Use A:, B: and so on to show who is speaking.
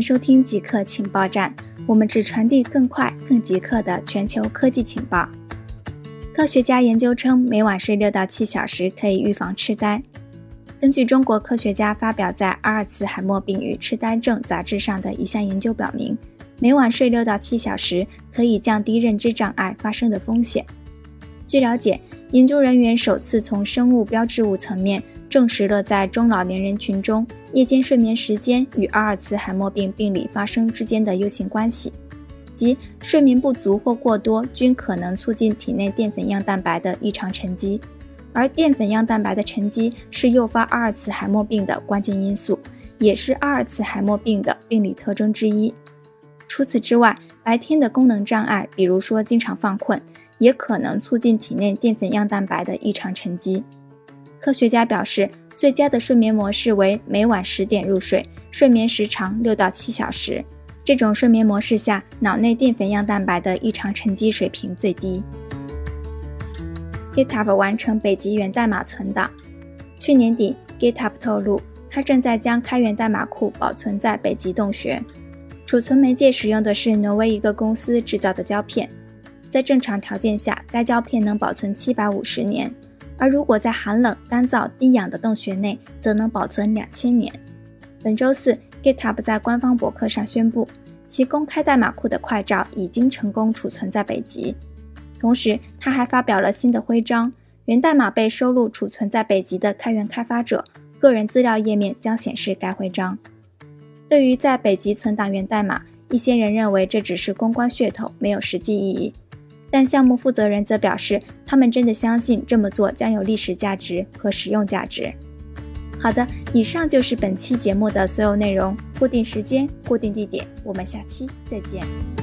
A: 收听极客情报站，我们只传递更快、更极客的全球科技情报。科学家研究称，每晚睡六到七小时可以预防痴呆。根据中国科学家发表在《阿尔茨海默病与痴呆症》杂志上的一项研究表明，每晚睡六到七小时可以降低认知障碍发生的风险。据了解，研究人员首次从生物标志物层面。证实了在中老年人群中，夜间睡眠时间与阿尔茨海默病病理发生之间的 U 型关系，即睡眠不足或过多均可能促进体内淀粉样蛋白的异常沉积，而淀粉样蛋白的沉积是诱发阿尔茨海默病的关键因素，也是阿尔茨海默病的病理特征之一。除此之外，白天的功能障碍，比如说经常犯困，也可能促进体内淀粉样蛋白的异常沉积。科学家表示，最佳的睡眠模式为每晚十点入睡，睡眠时长六到七小时。这种睡眠模式下，脑内淀粉样蛋白的异常沉积水平最低。GitHub 完成北极源代码存档。去年底，GitHub 透露，它正在将开源代码库保存在北极洞穴。储存媒介使用的是挪威一个公司制造的胶片，在正常条件下，该胶片能保存七百五十年。而如果在寒冷、干燥、低氧的洞穴内，则能保存两千年。本周四，GitHub 在官方博客上宣布，其公开代码库的快照已经成功储存在北极。同时，他还发表了新的徽章，源代码被收录储存在北极的开源开发者个人资料页面将显示该徽章。对于在北极存档源代码，一些人认为这只是公关噱头，没有实际意义。但项目负责人则表示，他们真的相信这么做将有历史价值和实用价值。好的，以上就是本期节目的所有内容。固定时间，固定地点，我们下期再见。